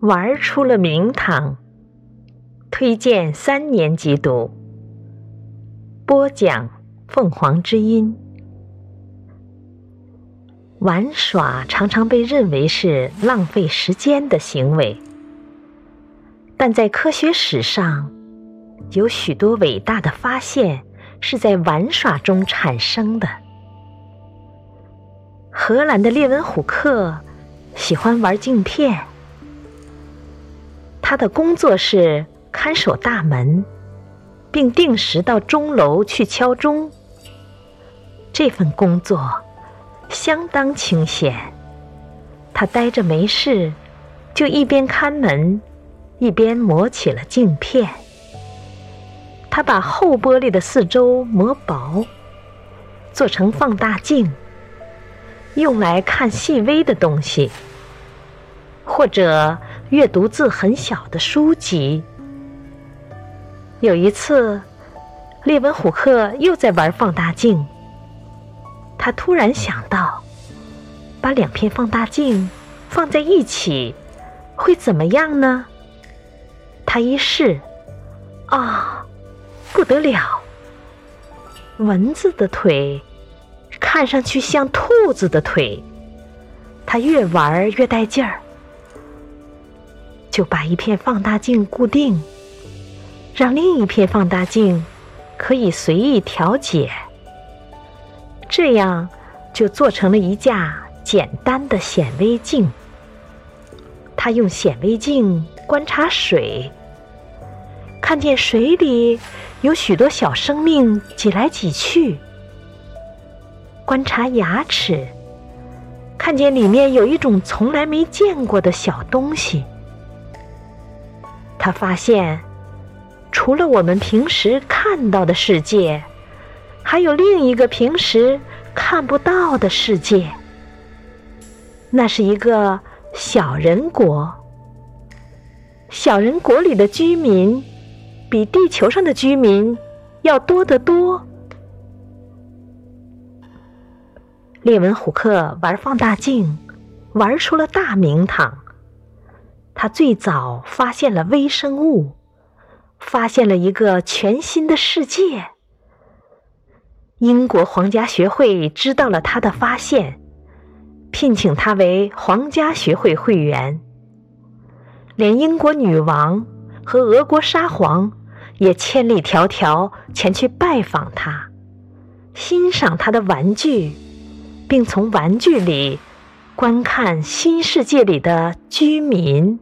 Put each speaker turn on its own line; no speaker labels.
玩出了名堂，推荐三年级读。播讲凤凰之音。玩耍常常被认为是浪费时间的行为，但在科学史上，有许多伟大的发现是在玩耍中产生的。荷兰的列文虎克喜欢玩镜片，他的工作是看守大门，并定时到钟楼去敲钟。这份工作相当清闲，他呆着没事，就一边看门，一边磨起了镜片。他把厚玻璃的四周磨薄，做成放大镜。用来看细微的东西，或者阅读字很小的书籍。有一次，列文虎克又在玩放大镜。他突然想到，把两片放大镜放在一起会怎么样呢？他一试，啊，不得了！蚊子的腿。看上去像兔子的腿，他越玩越带劲儿，就把一片放大镜固定，让另一片放大镜可以随意调节，这样就做成了一架简单的显微镜。他用显微镜观察水，看见水里有许多小生命挤来挤去。观察牙齿，看见里面有一种从来没见过的小东西。他发现，除了我们平时看到的世界，还有另一个平时看不到的世界。那是一个小人国。小人国里的居民，比地球上的居民要多得多。列文虎克玩放大镜，玩出了大名堂。他最早发现了微生物，发现了一个全新的世界。英国皇家学会知道了他的发现，聘请他为皇家学会会员。连英国女王和俄国沙皇也千里迢迢前去拜访他，欣赏他的玩具。并从玩具里观看新世界里的居民。